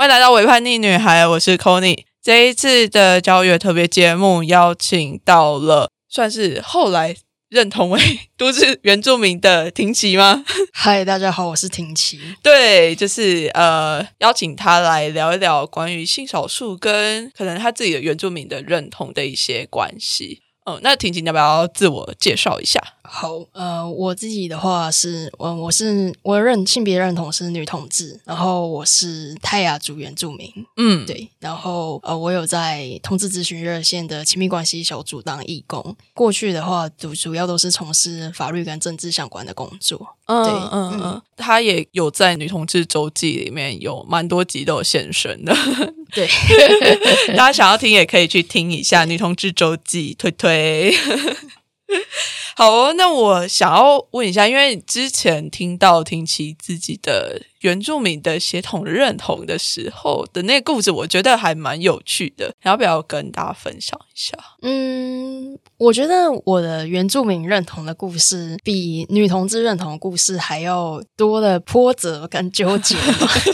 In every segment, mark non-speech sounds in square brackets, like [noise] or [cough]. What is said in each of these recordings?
欢迎来到《伪叛逆女孩》，我是 c o n y 这一次的交友特别节目，邀请到了算是后来认同为都市原住民的婷琪吗？[laughs] 嗨，大家好，我是婷琪。对，就是呃，邀请她来聊一聊关于性少数跟可能她自己的原住民的认同的一些关系。哦，那婷婷要不要自我介绍一下？好，呃，我自己的话是，嗯，我是我认性别认同是女同志，然后我是泰雅族原住民，嗯，对，然后呃，我有在同志咨询热线的亲密关系小组当义工，过去的话主主要都是从事法律跟政治相关的工作，嗯嗯。嗯，他也有在女同志周记里面有蛮多集都有现身的，对，[laughs] 大家想要听也可以去听一下女同志周记，推推。好哦，那我想要问一下，因为之前听到听其自己的。原住民的协同认同的时候的那个故事，我觉得还蛮有趣的，要不要跟大家分享一下？嗯，我觉得我的原住民认同的故事比女同志认同的故事还要多的波折跟纠结，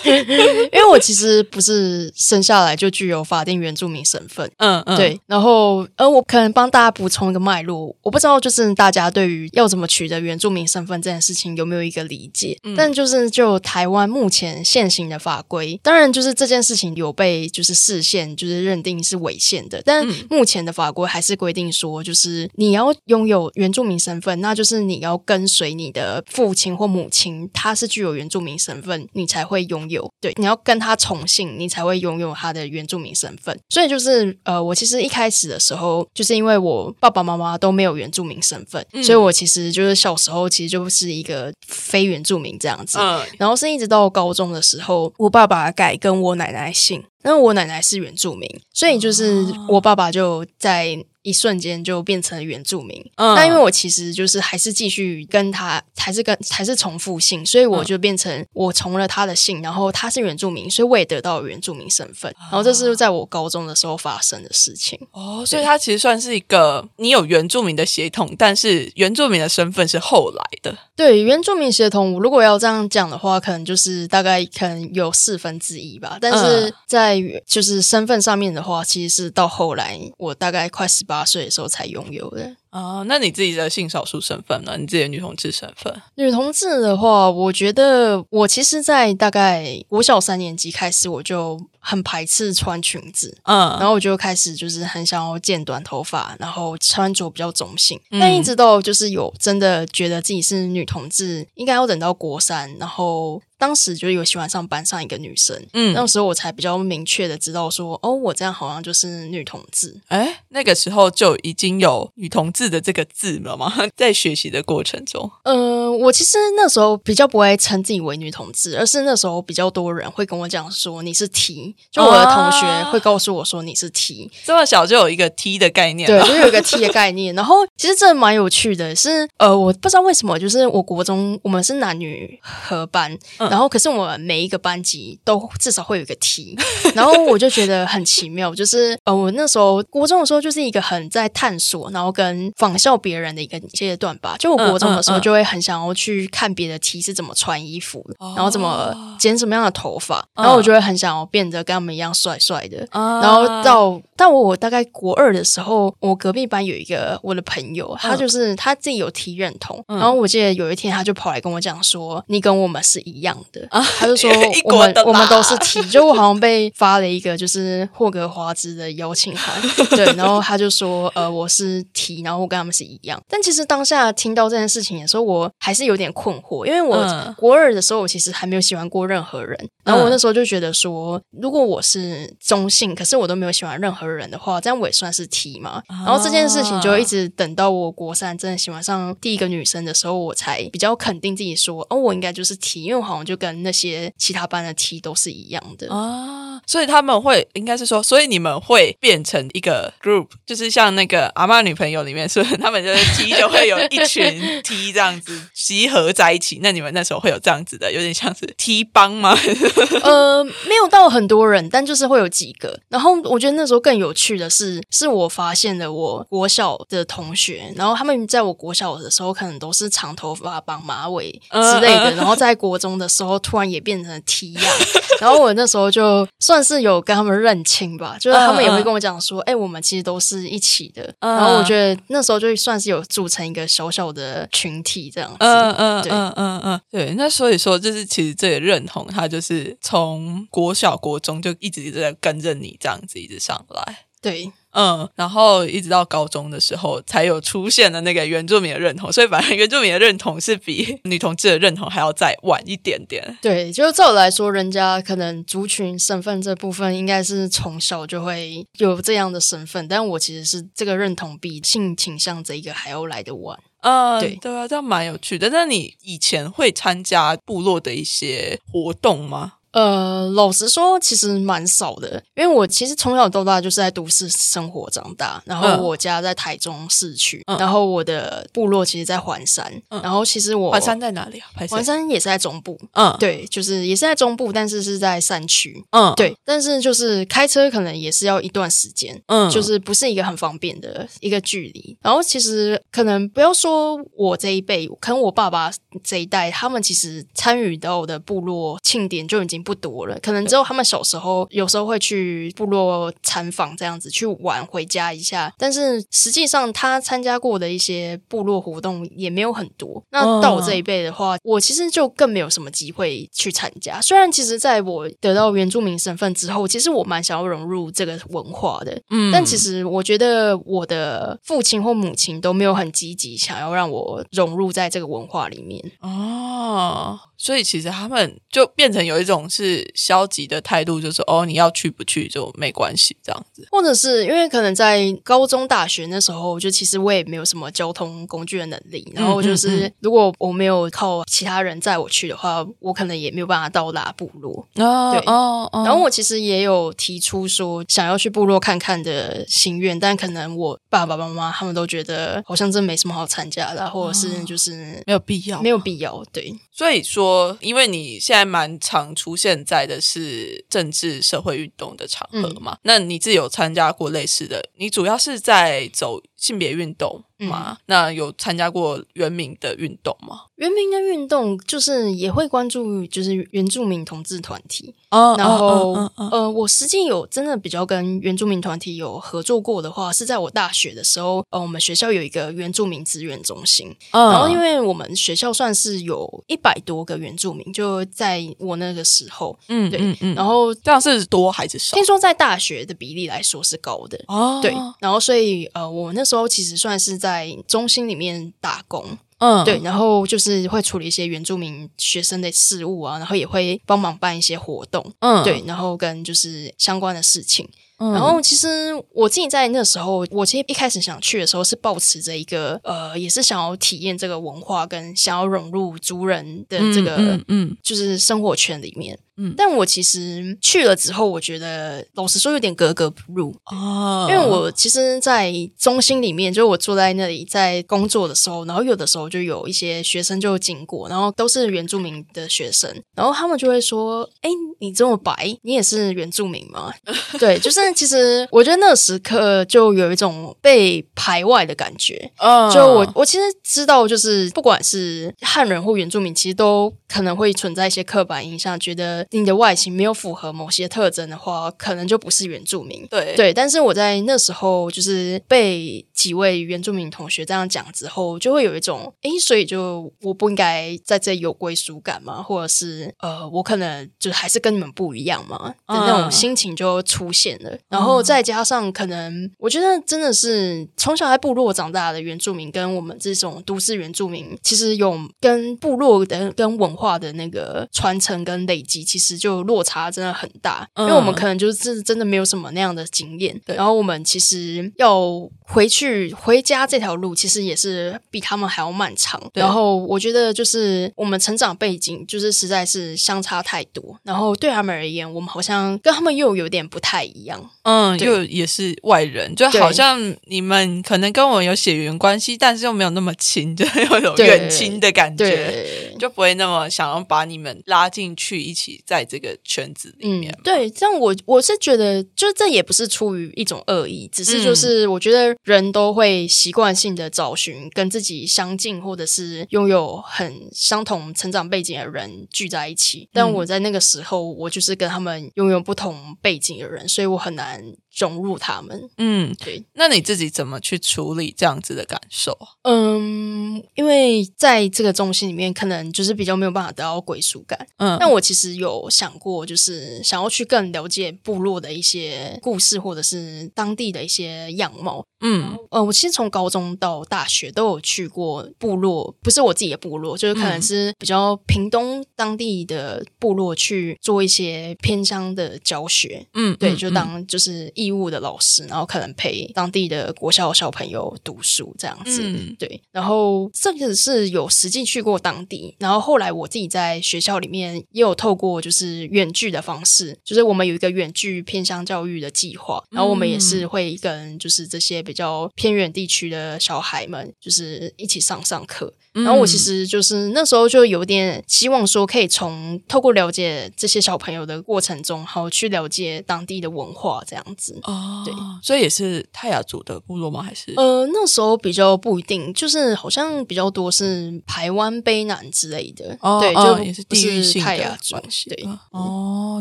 [laughs] 因为我其实不是生下来就具有法定原住民身份，嗯嗯，对。然后，呃，我可能帮大家补充一个脉络，我不知道就是大家对于要怎么取得原住民身份这件事情有没有一个理解？但就是就台湾。目前现行的法规，当然就是这件事情有被就是视线就是认定是违宪的，但目前的法规还是规定说，就是你要拥有原住民身份，那就是你要跟随你的父亲或母亲，他是具有原住民身份，你才会拥有。对，你要跟他重姓，你才会拥有他的原住民身份。所以就是呃，我其实一开始的时候，就是因为我爸爸妈妈都没有原住民身份，所以我其实就是小时候其实就是一个非原住民这样子，然后是一直。到高中的时候，我爸爸改跟我奶奶姓，那我奶奶是原住民，所以就是我爸爸就在。一瞬间就变成了原住民，那因为我其实就是还是继续跟他，还是跟还是重复姓，所以我就变成我从了他的姓，然后他是原住民，所以我也得到了原住民身份。然后这是在我高中的时候发生的事情。哦，所以他其实算是一个你有原住民的血统，但是原住民的身份是后来的。对，原住民协同舞，如果要这样讲的话，可能就是大概可能有四分之一吧。但是在就是身份上面的话，其实是到后来我大概快十八。八岁的时候才拥有的。啊，那你自己的性少数身份呢？你自己的女同志身份？女同志的话，我觉得我其实，在大概国小三年级开始，我就很排斥穿裙子，嗯，然后我就开始就是很想要剪短头发，然后穿着比较中性。但一直到就是有真的觉得自己是女同志，应该要等到国三，然后当时就有喜欢上班上一个女生，嗯，那时候我才比较明确的知道说，哦，我这样好像就是女同志。哎，那个时候就已经有女同志。的这个字了吗？[laughs] 在学习的过程中，嗯，我其实那时候比较不会称自己为女同志，而是那时候比较多人会跟我讲说你是 T，就我的同学会告诉我说你是 T，这么小就有一个 T 的概念，对，就有一个 T 的概念。[laughs] 然后其实这蛮有趣的，是呃，我不知道为什么，就是我国中我们是男女合班，然后可是我们每一个班级都至少会有一个 T，然后我就觉得很奇妙，就是 [laughs] 呃，我那时候国中的时候就是一个很在探索，然后跟仿效别人的一个阶段吧。就我国中的时候，就会很想要去看别的 T 是怎么穿衣服，然后怎么剪什么样的头发，然后我就会很想要变得跟他们一样帅帅的。然后到到我大概国二的时候，我隔壁班有一个我的朋友，他就是他自己有 T 认同。然后我记得有一天，他就跑来跟我讲说：“你跟我们是一样的。”他就说：“我们 [laughs] 我们都是 T。”就我好像被发了一个就是霍格华兹的邀请函，[laughs] 对。然后他就说：“呃，我是 T，然后我跟他们是。”一样，但其实当下听到这件事情的时候，我还是有点困惑，因为我国二的时候，我其实还没有喜欢过任何人。然后我那时候就觉得说，如果我是中性，可是我都没有喜欢任何人的话，这样我也算是 T 嘛。然后这件事情就一直等到我国三真的喜欢上第一个女生的时候，我才比较肯定自己说，哦，我应该就是 T，因为我好像就跟那些其他班的 T 都是一样的啊。所以他们会应该是说，所以你们会变成一个 group，就是像那个阿妈女朋友里面。面，所以他们就是 T 就会有一群 T 这样子 [laughs] 集合在一起。那你们那时候会有这样子的，有点像是踢帮吗？[laughs] 呃，没有到很多人，但就是会有几个。然后我觉得那时候更有趣的是，是我发现了我国小的同学，然后他们在我国小的时候可能都是长头发、绑马尾之类的，然后在国中的时候突然也变成 T 样。[laughs] 然后我那时候就算是有跟他们认清吧，就是他们也会跟我讲说，哎，我们其实都是一起的。然后我觉得那时候就算是有组成一个小小的群体这样子。嗯嗯嗯嗯嗯，对。那所以说，就是其实这也认同，他就是从国小、国中就一直一直在跟着你这样子一直上来。对。嗯，然后一直到高中的时候，才有出现了那个原住民的认同，[laughs] 所以反正原住民的认同是比 [laughs] 女同志的认同还要再晚一点点。对，就照来说，人家可能族群身份这部分应该是从小就会有这样的身份，但我其实是这个认同比性倾向这一个还要来的晚。嗯，对对啊，这样蛮有趣的。那你以前会参加部落的一些活动吗？呃，老实说，其实蛮少的，因为我其实从小到大就是在都市生活长大，然后我家在台中市区，然后我的部落其实，在环山，然后其实我环山在哪里啊？环山也是在中部，嗯，对，就是也是在中部，但是是在山区，嗯，对，但是就是开车可能也是要一段时间，嗯，就是不是一个很方便的一个距离。然后其实可能不要说我这一辈，可能我爸爸这一代，他们其实参与到的部落庆典就已经。不多了，可能只有他们小时候有时候会去部落参访这样子去玩，回家一下。但是实际上他参加过的一些部落活动也没有很多。那到我这一辈的话，我其实就更没有什么机会去参加。虽然其实在我得到原住民身份之后，其实我蛮想要融入这个文化的，嗯，但其实我觉得我的父亲或母亲都没有很积极想要让我融入在这个文化里面。哦。所以其实他们就变成有一种是消极的态度，就是哦，你要去不去就没关系这样子。或者是因为可能在高中、大学那时候，就其实我也没有什么交通工具的能力，然后就是如果我没有靠其他人载我去的话，我可能也没有办法到达部落。哦，对哦。然后我其实也有提出说想要去部落看看的心愿，但可能我爸爸妈妈他们都觉得好像真没什么好参加的，或者是就是没有必要，没有必要。对，所以说。因为你现在蛮常出现在的是政治社会运动的场合嘛，那你自己有参加过类似的？你主要是在走性别运动吗？那有参加过原民的运动吗？原民的运动就是也会关注，就是原住民同志团体。哦然后，呃，我实际有真的比较跟原住民团体有合作过的话，是在我大学的时候，呃，我们学校有一个原住民资源中心。然后，因为我们学校算是有一百多个原住民，就在我那个时候，嗯，对，然后这样是多还是少？听说在大学的比例来说是高的哦。对，然后所以，呃，我那时候其实算是在中心里面打工。嗯，对，然后就是会处理一些原住民学生的事务啊，然后也会帮忙办一些活动，嗯，对，然后跟就是相关的事情。然后其实我自己在那时候，我其实一开始想去的时候是抱持着一个呃，也是想要体验这个文化，跟想要融入族人的这个嗯，就是生活圈里面。嗯，但我其实去了之后，我觉得老实说有点格格不入哦，因为我其实，在中心里面，就是我坐在那里在工作的时候，然后有的时候就有一些学生就经过，然后都是原住民的学生，然后他们就会说：“哎，你这么白，你也是原住民吗？”对，就是。但其实我觉得那个时刻就有一种被排外的感觉。嗯，就我我其实知道，就是不管是汉人或原住民，其实都可能会存在一些刻板印象，觉得你的外形没有符合某些特征的话，可能就不是原住民。对对，但是我在那时候就是被几位原住民同学这样讲之后，就会有一种诶，所以就我不应该在这有归属感吗？或者是呃，我可能就还是跟你们不一样吗？的那种心情就出现了。然后再加上，可能我觉得真的是从小在部落长大的原住民，跟我们这种都市原住民，其实有跟部落的跟文化的那个传承跟累积，其实就落差真的很大。因为我们可能就是真的没有什么那样的经验，然后我们其实要回去回家这条路，其实也是比他们还要漫长。然后我觉得就是我们成长背景就是实在是相差太多，然后对他们而言，我们好像跟他们又有点不太一样。嗯，对。又也是外人，就好像你们可能跟我有血缘关系，但是又没有那么亲，[laughs] 就有一种远亲的感觉，就不会那么想要把你们拉进去，一起在这个圈子里面对，这样我我是觉得，就这也不是出于一种恶意，只是就是我觉得人都会习惯性的找寻跟自己相近或者是拥有很相同成长背景的人聚在一起。但我在那个时候，我就是跟他们拥有不同背景的人，所以我很难融入他们。嗯，对，那你自己怎么去处理这样子的感受？嗯，因为在这个中心里面，可能就是比较没有办法得到归属感。嗯，但我其实有想过，就是想要去更了解部落的一些故事，或者是当地的一些样貌。嗯呃，我其实从高中到大学都有去过部落，不是我自己的部落，就是可能是比较屏东当地的部落去做一些偏乡的教学。嗯，对，嗯就当就是义务的老师，然后可能陪当地的国小小朋友读书这样子。嗯对，然后甚至是有实际去过当地，然后后来我自己在学校里面也有透过就是远距的方式，就是我们有一个远距偏乡教育的计划，然后我们也是会跟就是这些比较偏远地区的小孩们，就是一起上上课。然后我其实就是那时候就有点希望说，可以从透过了解这些小朋友的过程中，好去了解当地的文化这样子。哦，对，所以也是泰雅族的部落吗？还是呃，那时候比较不一定，就是好像比较多是台湾卑南之类的，对，哦对就不也是地域是性的泰雅族关，系哦，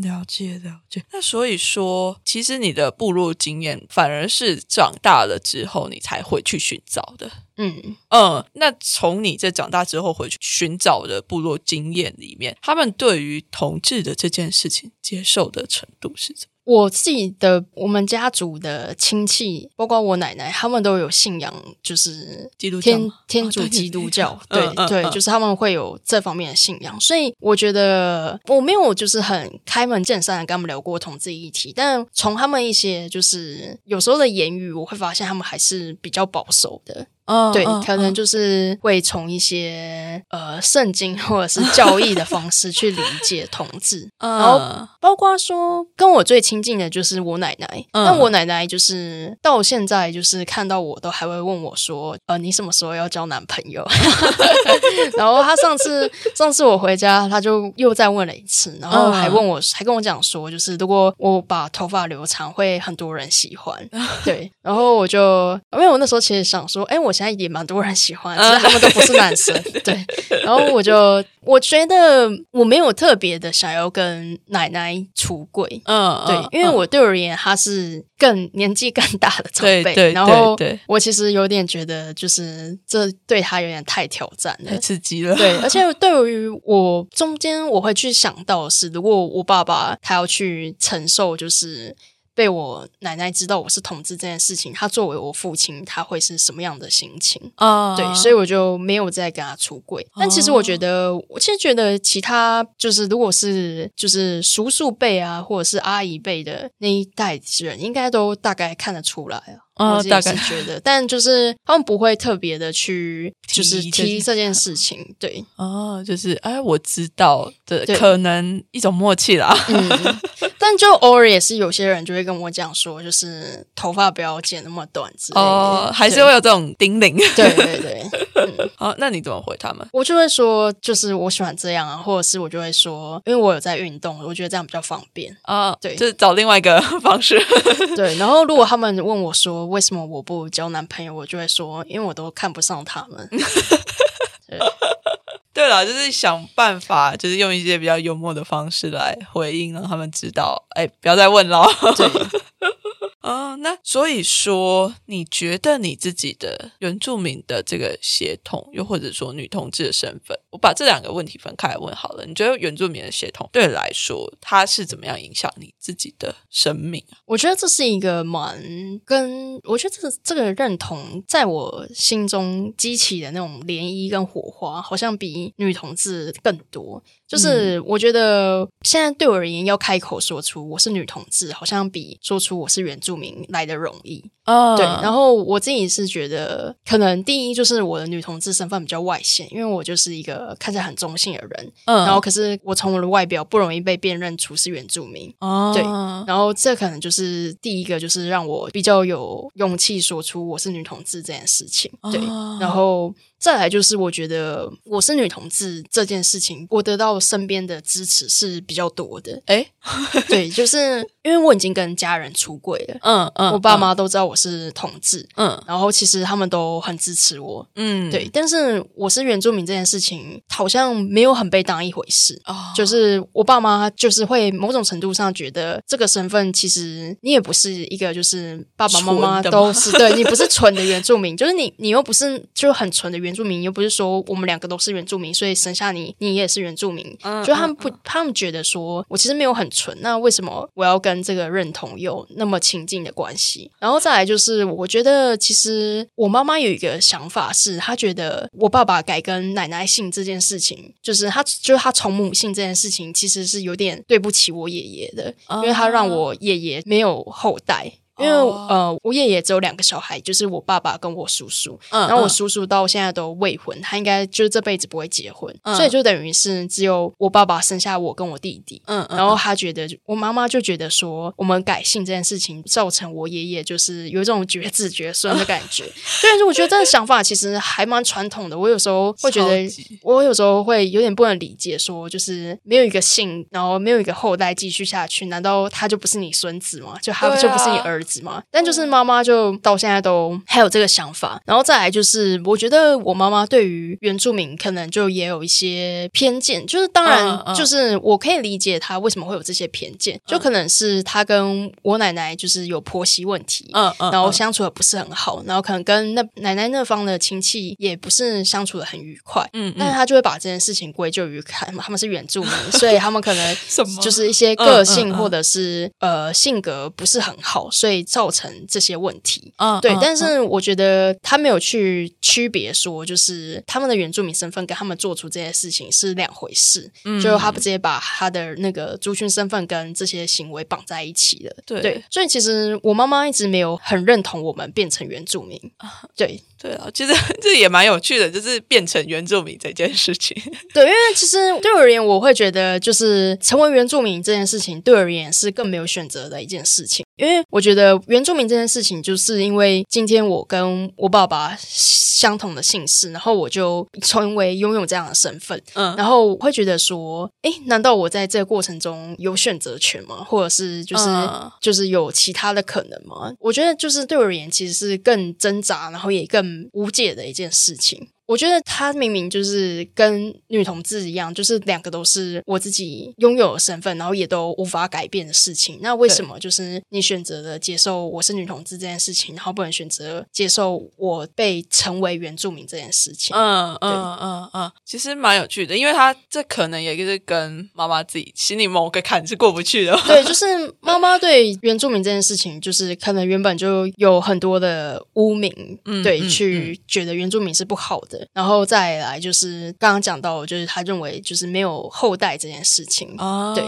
了解了解。那所以说，其实你的部落经验反而是长大了之后你才会去寻找的。嗯。嗯，那从你这长大之后回去寻找的部落经验里面，他们对于同志的这件事情接受的程度是怎么？我自己的我们家族的亲戚，包括我奶奶，他们都有信仰，就是天基督教吗？天主基督教，对 [laughs] 对就是他们会有这方面的信仰，所以我觉得我没有就是很开门见山的跟他们聊过同志议题，但从他们一些就是有时候的言语，我会发现他们还是比较保守的，对，嗯嗯可能就是会从一些呃圣经或者是教义的方式去理解 [laughs] 同志，嗯。然后包括说跟我最亲近的就是我奶奶，嗯那、我奶奶就是到现在就是看到我都还会问我说，呃，你什么时候要交男朋友？[laughs] 然后她上次上次我回家，她就又再问了一次，然后还问我，还跟我讲说，就是如果我把头发留长，会很多人喜欢。[laughs] 对，然后我就因为我那时候其实想说，哎，我现在也蛮多人喜欢，[laughs] 只是他们都不是男生。[laughs] 对，然后我就我觉得我没有特别的想要跟奶奶出柜。嗯，对嗯，因为我对我而言，他是更年纪更大的长辈，对对然后我其实有点觉得，就是这对他有点太挑战了太。刺激了。对，而且对于我中间，我会去想到的是，如果我爸爸他要去承受，就是被我奶奶知道我是同志这件事情，她作为我父亲，他会是什么样的心情？啊，对，所以我就没有再跟他出柜。但其实我觉得，我其实觉得其他就是，如果是就是叔叔辈啊，或者是阿姨辈的那一代人，应该都大概看得出来啊。我大概是觉得，但就是他们不会特别的去，就是提这件事情。对，哦，就是哎，我知道的，对可能一种默契啦。嗯，[laughs] 但就偶尔也是有些人就会跟我讲说，就是头发不要剪那么短之类的。哦，还是会有这种叮咛。对对对，[laughs] 好，那你怎么回他们？我就会说，就是我喜欢这样啊，或者是我就会说，因为我有在运动，我觉得这样比较方便。啊，对就是找另外一个 [laughs] 方式。对，然后如果他们问我说为什么我不交男朋友，我就会说，因为我都看不上他们。[laughs] 对了，就是想办法，就是用一些比较幽默的方式来回应，让他们知道，哎，不要再问了。对，啊，那所以说，你觉得你自己的原住民的这个血统，又或者说女同志的身份，我把这两个问题分开来问好了。你觉得原住民的血统对你来说，它是怎么样影响你自己的生命啊？我觉得这是一个蛮跟我觉得这个这个认同，在我心中激起的那种涟漪跟火花，好像比女同志更多。就是我觉得现在对我而言，要开口说出我是女同志，好像比说出我是原住民来的容易。啊对，然后我自己是觉得，可能第一就是我的女同志身份比较外显，因为我就是一个个看起来很中性的人，嗯然后可是我从我的外表不容易被辨认出是原住民。哦，对然后这可能就是第一个，就是让我比较有勇气说出我是女同志这件事情。对，哦然后再来就是我觉得我是女同志这件事情，我得到身边的支持是比较多的。哎，[laughs] 对，就是因为我已经跟家人出柜了，嗯嗯，我爸妈都知道我是同志，嗯，然后其实他们都很支持我。嗯嗯，对，但是我是原住民这件事情好像没有很被当一回事。哦，就是我爸妈就是会某种程度上觉得这个身份其实你也不是一个就是爸爸妈妈都是对你不是纯的原住民，就是你你又不是就很纯的原住民，又不是说我们两个都是原住民，所以生下你你也是原住民，嗯就他们不他们觉得说我其实没有很纯，那为什么我要跟这个认同有那么亲近的关系？然后再来就是我觉得其实我妈妈有一个想法是，她觉得我爸爸改跟奶奶姓这件事情，就是他就是他从母姓这件事情，其实是有点对不起我爷爷的，因为他让我爷爷没有后代。因为、哦呃，我爷爷只有两个小孩，就是我爸爸跟我叔叔。嗯，然后我嗯叔叔到现在都未婚，他应该就是这辈子不会结婚，嗯所以就等于是只有我爸爸生下我跟我弟弟。嗯，嗯然后他觉得，我妈妈就觉得说，我们改姓这件事情造成我爷爷就是有一种绝子绝孙的感觉。[laughs] 但是我觉得这个想法其实还蛮传统的。我有时候会觉得，我有时候会有点不能理解，说就是没有一个姓，然后没有一个后代继续下去，难道他就不是你孙子吗？就他就不是你儿子吗？但就是妈妈就到现在都还有这个想法。然后再来就是，我觉得我妈妈对于原住民可能就也有一些偏见，就是当然就是我可以理解她为什么会有这些偏见，就可能是她跟我奶奶就是有婆媳问题，嗯嗯，然后嗯。相处的不是很好，然后可能跟那奶奶那方的亲戚也不是相处的很愉快，嗯嗯。但是她就会把这件事情归咎于看他们是原住民，所以他们可能 [laughs] 什么？就是一些个性或者是呃性格不是很好，所以造成这些问题。嗯，对嗯，但是我觉得他没有去区别说，就是他们的原住民身份跟他们做出这些事情是两回事，嗯就他不直接把他的那个族群身份跟这些行为绑在一起了。对对，所以其实我妈妈一直没有很认同我们变成原住民。对对啊，其实这也蛮有趣的，就是变成原住民这件事情。[laughs] 对，因为其实对我而言，我会觉得就是成为原住民这件事情，对我而言是更没有选择的一件事情。因为我觉得原住民这件事情，就是因为今天我跟我爸爸相同的姓氏，然后我就成为拥有这样的身份，嗯然后我会觉得说，诶，难道我在这个过程中有选择权吗？或者是就是、嗯就是有其他的可能吗？我觉得就是对我而言，其实是更挣扎，然后也更无解的一件事情。我觉得他明明就是跟女同志一样，就是两个都是我自己拥有的身份，然后也都无法改变的事情。那为什么就是你选择了接受我是女同志这件事情，然后不能选择接受我被成为原住民这件事情？嗯嗯嗯嗯，其实蛮有趣的，因为他这可能也是跟妈妈自己心里某个坎是过不去的。对，[laughs] 就是妈妈对原住民这件事情，就是可能原本就有很多的污名，对，去觉得原住民是不好的，然后再来就是刚刚讲到，就是他认为就是没有后代这件事情。哦，对，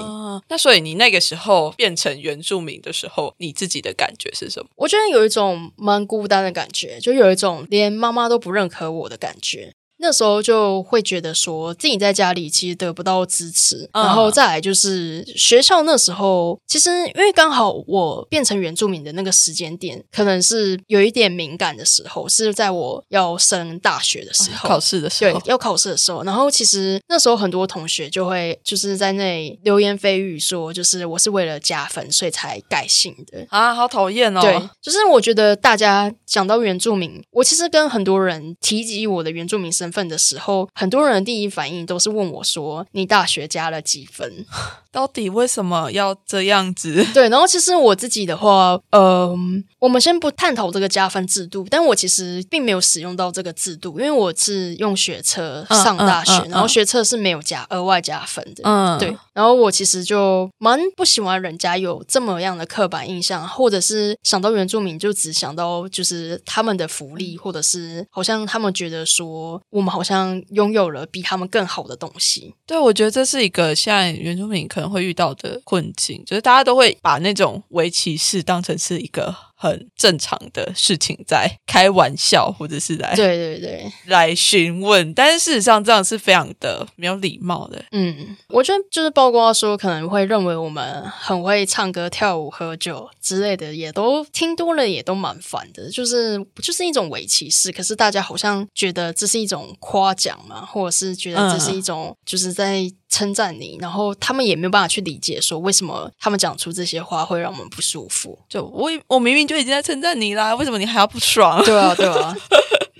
那所以你那个时候变成原住民的时候，你自己的感觉是什么？我觉得有一种蛮孤单的感觉，就有一种连妈妈都不认可我的感觉。那时候就会觉得说自己在家里其实得不到支持，嗯然后再来就是学校那时候，其实因为刚好我变成原住民的那个时间点，可能是有一点敏感的时候，是在我要升大学的时候，考试的时候，，对要考试的时候，然后其实那时候很多同学就会就是在那里流言蜚语说，就是我是为了加分所以才改姓的，啊，好讨厌哦。对，就是我觉得大家讲到原住民，我其实跟很多人提及我的原住民身份的时候，很多人的第一反应都是问我说：“你大学加了几分 [laughs] 到底为什么要这样子？？” [laughs] 对，然后其实我自己的话，呃，我们先不探讨这个加分制度，但我其实并没有使用到这个制度，因为我是用学测嗯上大学，嗯嗯然后学测是没有加额外加分的。嗯，对，然后我其实就蛮不喜欢人家有这么样的刻板印象，或者是想到原住民就只想到就是他们的福利，或者是好像他们觉得说我们好像拥有了比他们更好的东西。对，我觉得这是一个现在原住民可能会遇到的困境，就是大家都会把那种围棋士当成是一个很正常的事情在开玩笑，或者是来对对对，来询问，但是事实上这样是非常的没有礼貌的。嗯，我觉得就是包括说可能会认为我们很会唱歌、跳舞、喝酒之类的，也都听多了，也都蛮烦的。就是就是一种伪歧视，可是大家好像觉得这是一种夸奖嘛，或者是觉得这是一种就是在称赞你，然后他们也没有办法去理解说为什么他们讲出这些话会让我们不舒服。就我我明明就已经在称赞你啦，为什么你还要不爽？对啊，对啊。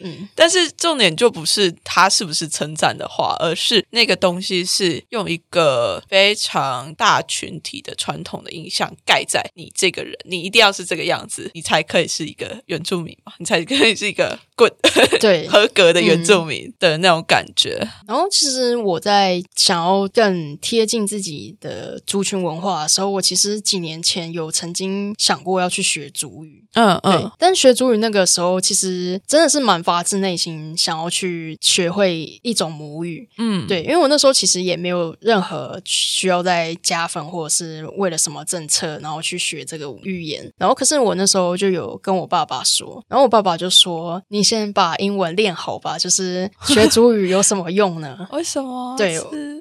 嗯，但是重点就不是他是不是称赞的话，而是那个东西是用一个非常大群体的传统的印象盖在你这个人，你一定要是这个样子，你才可以是一个原住民嘛，你才可以是一个 good [laughs] 对 [laughs] 合格的原住民的那种感觉。然后，其实我在想要更贴近自己的族群文化的时候，我其实几年前有曾经想过要去学族语。嗯嗯，，但学族语那个时候，其实真的是蛮发自内心想要去学会一种母语。嗯，对，因为我那时候其实也没有任何需要再加分，或者是为了什么政策，然后去学这个语言。然后，可是我那时候就有跟我爸爸说，然后我爸爸就说：“你先把英文练好吧，就是学主语有什么用呢？” [laughs] 为什么？对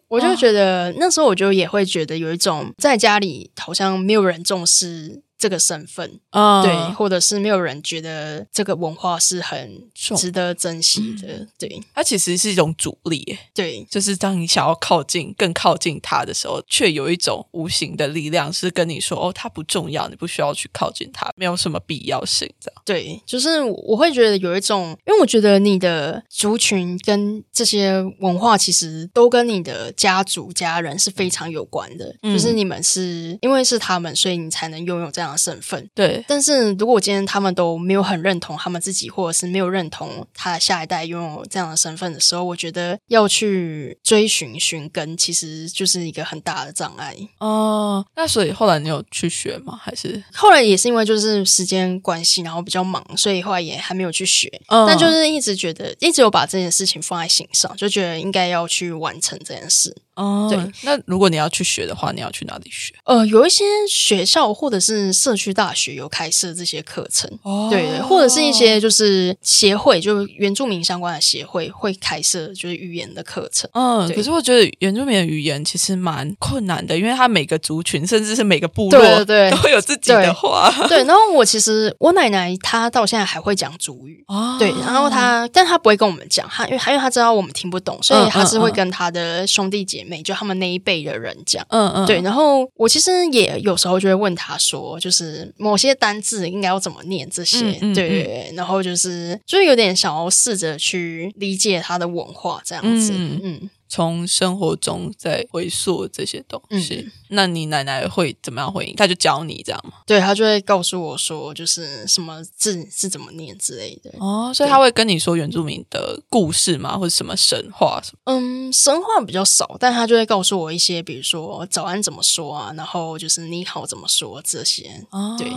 我就哦觉得、那时候我就也会觉得有一种在家里好像没有人重视这个身份，嗯。对，或者是没有人觉得这个文化是很值得珍惜的，嗯。对。它其实是一种阻力。对。就是当你想要靠近、更靠近它的时候，却有一种无形的力量是跟你说：“哦，它不重要，你不需要去靠近它，没有什么必要性。”这样，对，就是我会觉得有一种，因为我觉得你的族群跟这些文化其实都跟你的家族家人是非常有关的，嗯就是你们是因为是他们，所以你才能拥有这样的身份。对，但是如果今天他们都没有很认同他们自己，或者是没有认同他的下一代拥有这样的身份的时候，我觉得要去追寻寻根，其实就是一个很大的障碍。哦，那所以后来你有去学吗？还是后来也是因为就是时间关系，然后比较忙，所以后来也还没有去学。嗯但就是一直觉得，一直有把这件事情放在心上，就觉得应该要去完成这件事。哦，对。那如果你要去学的话，你要去哪里学？呃，有一些学校或者是社区大学有开设这些课程，哦对对，或者是一些就是协会，就原住民相关的协会会开设就是语言的课程。嗯，可是我觉得原住民的语言其实蛮困难的，因为它每个族群甚至是每个部落对对对都会有自己的话。对，然后我其实我奶奶她到现在还会讲族语。哦对，然后她，但她不会跟我们讲，她因为她因为她知道我们听不懂，所以嗯她是会跟她的兄弟姐妹，就他们那一辈的人讲。嗯嗯，对，然后我其实也有时候就会问他说，就是某些单字应该要怎么念这些，嗯嗯对对对，然后就是就是有点想要试着去理解他的文化这样子，嗯嗯从生活中再回溯这些东西。嗯那你奶奶会怎么样回应？她就教你这样吗？对，她就会告诉我说，就是什么字是怎么念之类的。哦，所以她会跟你说原住民的故事吗？或者什么神话什么？嗯，神话比较少，但他就会告诉我一些，比如说早安怎么说啊，然后就是你好怎么说这些。哦，对，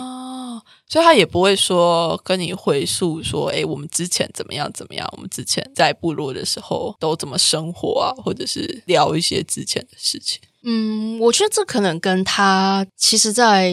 所以她也不会说跟你回溯说，哎，我们之前怎么样怎么样，我们之前在部落的时候都怎么生活啊，或者是聊一些之前的事情。嗯，我觉得这可能跟他其实，在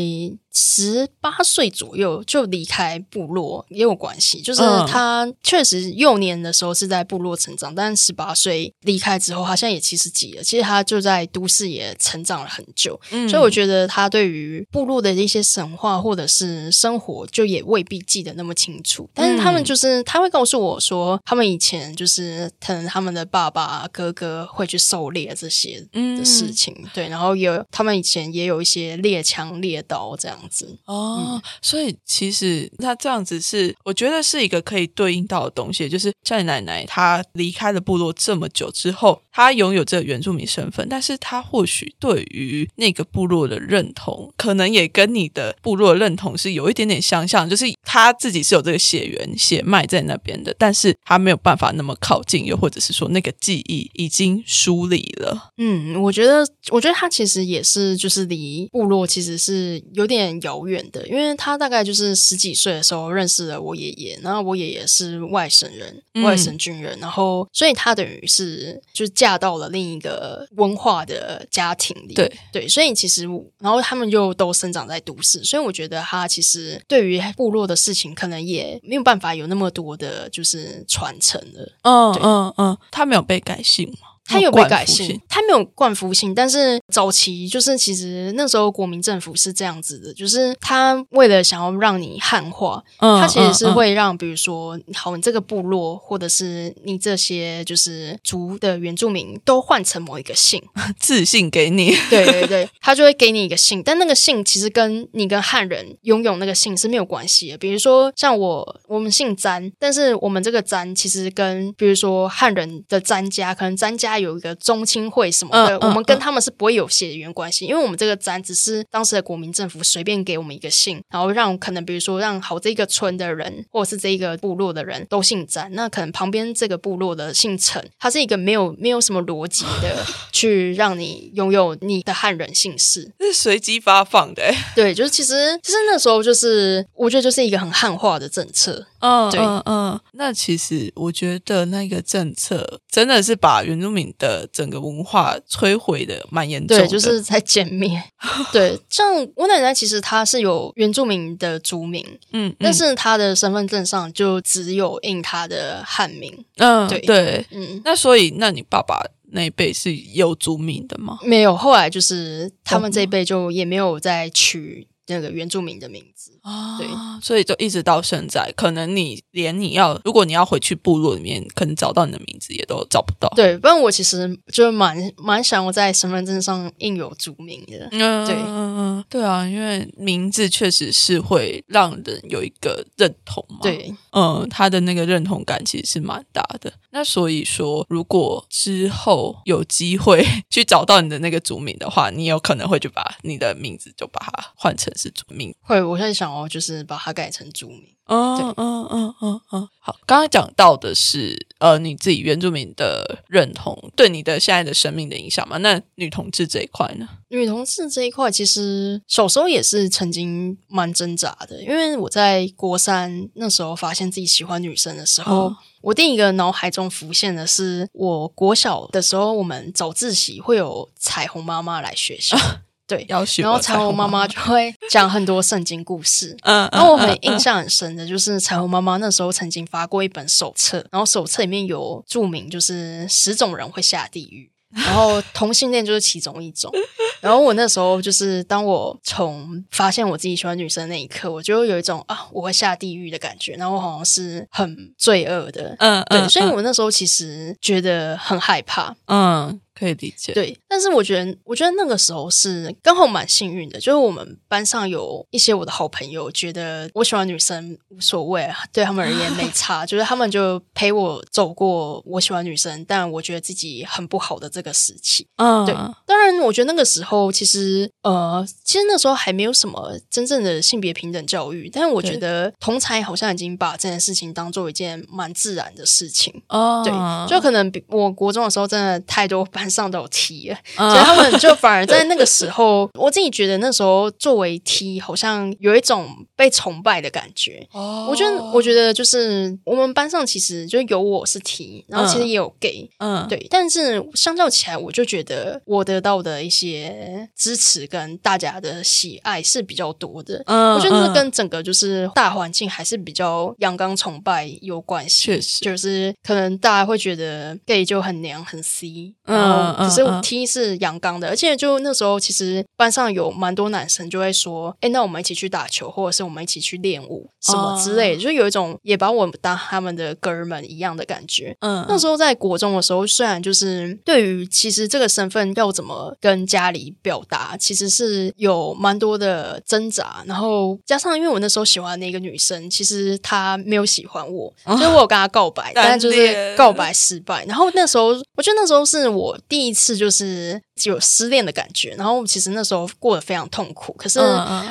十八岁左右就离开部落也有关系。就是嗯他确实幼年的时候是在部落成长，但十八岁离开之后，他现在也七十几了。其实他就在都市也成长了很久，嗯所以我觉得他对于部落的一些神话或者是生活，就也未必记得那么清楚。但是他们就是他会告诉我说，他们以前就是可能他们的爸爸、哥哥会去狩猎这些的事情，对，然后有他们以前也有一些猎枪、猎刀这样子。哦，所以其实那这样子是，我觉得是一个可以对应到的东西，就是像你奶奶，她离开了部落这么久之后，她拥有这个原住民身份，但是她或许对于那个部落的认同，可能也跟你的部落认同是有一点点相像，就是她自己是有这个血缘血脉在那边的，但是她没有办法那么靠近，又或者是说那个记忆已经梳理了。嗯，我觉得，我觉得他其实也是，就是离部落其实是有点蛮遥远的，因为他大概就是十几岁的时候认识了我爷爷，然后我爷爷是外省人，嗯外省军人，然后所以他等于是就嫁到了另一个文化的家庭里，对对，所以其实然后他们又都生长在都市，所以我觉得他其实对于部落的事情可能也没有办法有那么多的就是传承了。嗯嗯嗯，他没有被改姓吗？他有被改姓，他没有冠服姓，但是早期就是其实那时候国民政府是这样子的，就是他为了想要让你汉化，嗯，他其实是会让比如说好你这个部落或者是你这些就是族的原住民都换成某一个姓，[laughs] 自信给你，对对对，他就会给你一个姓，但那个姓其实跟你跟汉人拥有那个姓是没有关系的。比如说像我，我们姓詹，但是我们这个詹其实跟比如说汉人的詹家，可能詹家有一个宗亲会什么的，我们跟他们是不会有血缘关系，因为我们这个詹只是当时的国民政府随便给我们一个姓，然后让可能比如说让好这个村的人或者是这一个部落的人都姓詹，那可能旁边这个部落的姓陈，它是一个没有没有什么逻辑的去让你拥有你的汉人姓氏。这 [laughs] 是随机发放的、欸。对，就是其实其实那时候就是我觉得就是一个很汉化的政策。嗯对嗯嗯，那其实我觉得那个政策真的是把原住民的整个文化摧毁的蛮严重的。对，就是在歼灭。[laughs] 对，像我奶奶其实她是有原住民的族名，嗯，嗯但是她的身份证上就只有印她的汉名。嗯对对，嗯，那所以那你爸爸那一辈是有族名的吗？没有，后来就是他们哦这一辈就也没有再取那个原住民的名字。啊，对，所以就一直到现在，可能你连你要，如果你要回去部落里面，可能找到你的名字也都找不到。对，不然我其实就蛮蛮想我在身份证上印有族名的。嗯，对嗯嗯，对啊，因为名字确实是会让人有一个认同嘛。，对，嗯，他的那个认同感其实是蛮大的。那所以说，如果之后有机会 [laughs] 去找到你的那个族名的话，你有可能会就把你的名字就把它换成是族名。会，我现在想哦就是把它改成族名。嗯对嗯嗯嗯嗯，好，刚刚讲到的是呃你自己原住民的认同对你的现在的生命的影响嘛？那女同志这一块呢？女同志这一块，其实小时候也是曾经蛮挣扎的，因为我在国三那时候发现自己喜欢女生的时候，嗯我第一个脑海中浮现的是，我国小的时候，我们早自习会有彩虹妈妈来学校，[laughs] 对，然后彩虹妈妈就会讲很多圣经故事。嗯，然后我很嗯印象很深的就是彩虹妈妈那时候曾经发过一本手册，然后手册里面有注明就是十种人会下地狱，然后同性恋就是其中一种。[laughs] 然后我那时候就是当我从发现我自己喜欢女生那一刻，我就有一种啊我会下地狱的感觉，然后我好像是很罪恶的。嗯对，嗯，所以我那时候其实觉得很害怕，嗯可以理解。对，但是我觉得，我觉得那个时候是刚好蛮幸运的，就是我们班上有一些我的好朋友，觉得我喜欢女生无所谓，对他们而言没差，[laughs] 就是他们就陪我走过我喜欢女生，但我觉得自己很不好的这个时期。嗯，对当然，我觉得那个时候其实呃，其实那时候还没有什么真正的性别平等教育，但是我觉得同才好像已经把这件事情当做一件蛮自然的事情。哦，对，就可能比我国中的时候，真的太多班上都有 T 了，嗯所以他们就反而在那个时候，我自己觉得那时候作为 T，好像有一种被崇拜的感觉。哦我觉得，我觉得就是我们班上其实就有我是 T，然后其实也有 gay，、嗯，对，但是相较起来，我就觉得我得到的一些支持跟大家的喜爱是比较多的。嗯，我觉得这嗯跟整个就是大环境还是比较阳刚崇拜有关系。确实就是可能大家会觉得 gay 就很娘很 C，嗯然后可是嗯嗯 T 是阳刚的，而且就那时候其实班上有蛮多男生就会说，哎，那我们一起去打球，或者是我们一起去练舞什么之类的，就有一种也把我当他们的哥们一样的感觉。嗯，那时候在国中的时候，虽然就是对于其实这个身份要怎么跟家里表达，其实是有蛮多的挣扎。然后加上因为我那时候喜欢那个女生，其实她没有喜欢我，所以我有跟她告白，但就是告白失败。然后那时候，我觉得那时候是我第一次就是有失恋的感觉，然后其实那时候过得非常痛苦。可是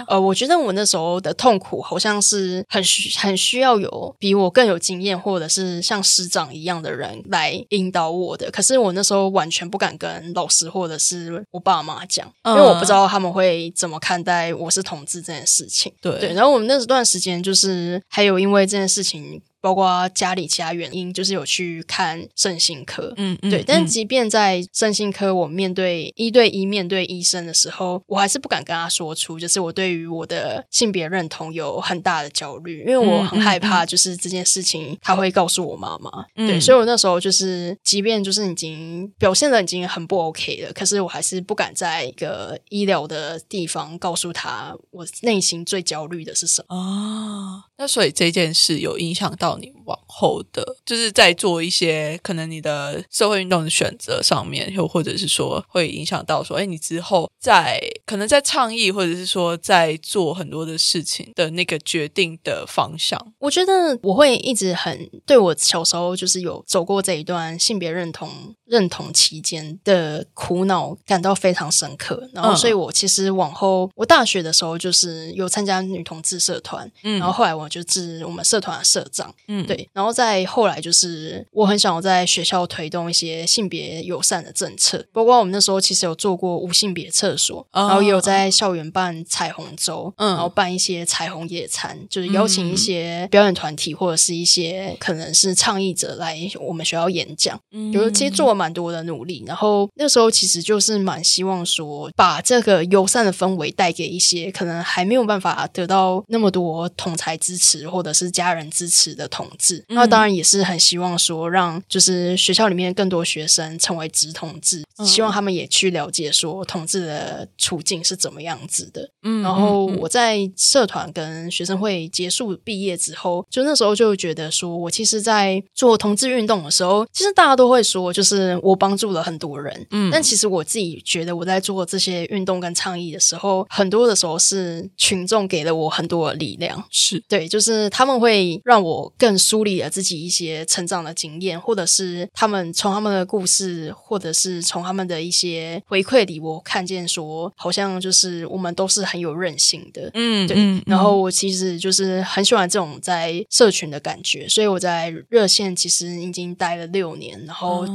呃，我觉得我那时候的痛苦好像是很需很需要有比我更有经验，或者是像师长一样的人来引导我的。可是我那时候完全不敢跟老师或者是我爸妈讲，因为我不知道他们会怎么看待我是同志这件事情。对，然后我们那段时间就是还有因为这件事情。包括家里其他原因，就是有去看身心科，嗯，嗯对。但即便在身心科，我面对一对一面对医生的时候，我还是不敢跟他说出，就是我对于我的性别认同有很大的焦虑，因为我很害怕，就是这件事情他会告诉我妈妈。对，所以我那时候就是，即便就是已经表现的已经很不 OK 了，可是我还是不敢在一个医疗的地方告诉他我内心最焦虑的是什么啊。那所以这件事有影响到。你往后的就是在做一些可能你的社会运动的选择上面，又或者是说会影响到说，哎，你之后在可能在倡议，或者是说在做很多的事情的那个决定的方向。我觉得我会一直很对我小时候就是有走过这一段性别认同认同期间的苦恼感到非常深刻。然后，所以我其实往后我大学的时候就是有参加女同志社团，嗯，然后后来我就是我们社团的社长。嗯，对，然后再后来就是我很想要在学校推动一些性别友善的政策，包括我们那时候其实有做过无性别厕所，然后也有在校园办彩虹周，嗯，然后办一些彩虹野餐，就是邀请一些表演团体或者是一些可能是倡议者来我们学校演讲，嗯，就是其实做了蛮多的努力，然后那时候其实就是蛮希望说把这个友善的氛围带给一些可能还没有办法得到那么多同才支持或者是家人支持的。同志，那当然也是很希望说，让就是学校里面更多学生成为直同志，希望他们也去了解说同志的处境是怎么样子的。嗯，然后我在社团跟学生会结束毕业之后，就那时候就觉得说，我其实，在做同志运动的时候，其实大家都会说，就是我帮助了很多人。嗯，但其实我自己觉得，我在做这些运动跟倡议的时候，很多的时候是群众给了我很多的力量。是对，就是他们会让我。更梳理了自己一些成长的经验，或者是他们从他们的故事，或者是从他们的一些回馈里，我看见说，好像就是我们都是很有韧性的，嗯，对。然后我其实就是很喜欢这种在社群的感觉，所以我在热线其实已经待了六年，然后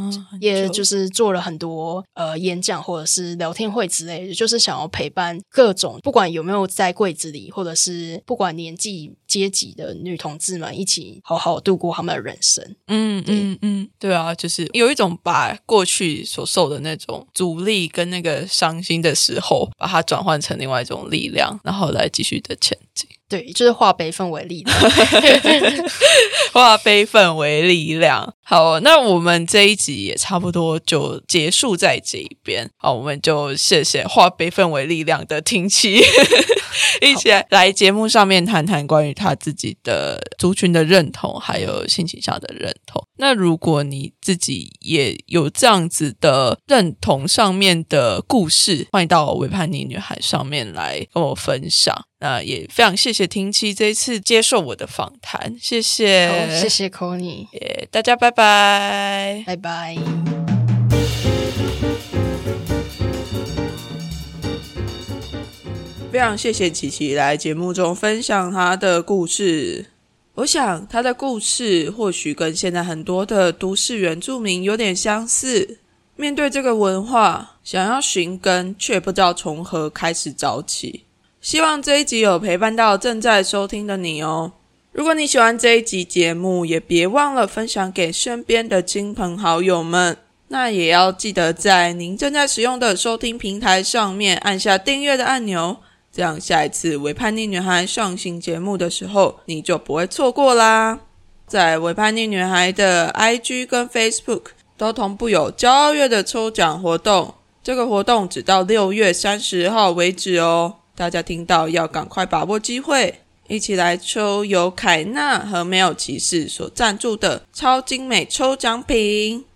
也就是做了很多呃演讲或者是聊天会之类的，就是想要陪伴各种不管有没有在柜子里，或者是不管年纪阶级的女同志们一起。好好度过他们的人生。嗯嗯嗯，对啊，就是有一种把过去所受的那种阻力跟那个伤心的时候，把它转换成另外一种力量，然后来继续的前进。对，就是化悲愤为力量，[laughs] 化悲愤为力量。好，那我们这一集也差不多就结束在这一边。好，我们就谢谢化悲愤为力量的听期，[laughs] 一起来节目上面谈谈关于他自己的族群的认同，还有性倾向的认同。那如果你自己也有这样子的认同上面的故事，欢迎到维叛逆女孩上面来跟我分享。那也非常谢谢听期这一次接受我的访谈，谢谢，谢谢 c o n y 也大家拜拜，拜拜。非常谢谢琪琪来节目中分享她的故事。我想她的故事或许跟现在很多的都市原住民有点相似，面对这个文化，想要寻根，却不知道从何开始找起。希望这一集有陪伴到正在收听的你哦。如果你喜欢这一集节目，也别忘了分享给身边的亲朋好友们。那也要记得在您正在使用的收听平台上面按下订阅的按钮，这样下一次为叛逆女孩上新节目的时候，你就不会错过啦。在为叛逆女孩的 IG 跟 Facebook 都同步有骄傲月的抽奖活动，这个活动只到六月三十号为止哦。大家听到要赶快把握机会，一起来抽由凯纳和没有骑士所赞助的超精美抽奖品。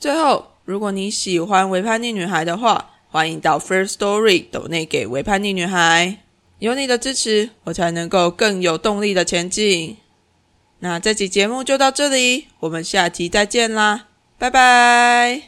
最后，如果你喜欢维叛逆女孩的话，欢迎到 First Story 抖内给维叛逆女孩，有你的支持，我才能够更有动力的前进。那这集节目就到这里，我们下集再见啦，拜拜。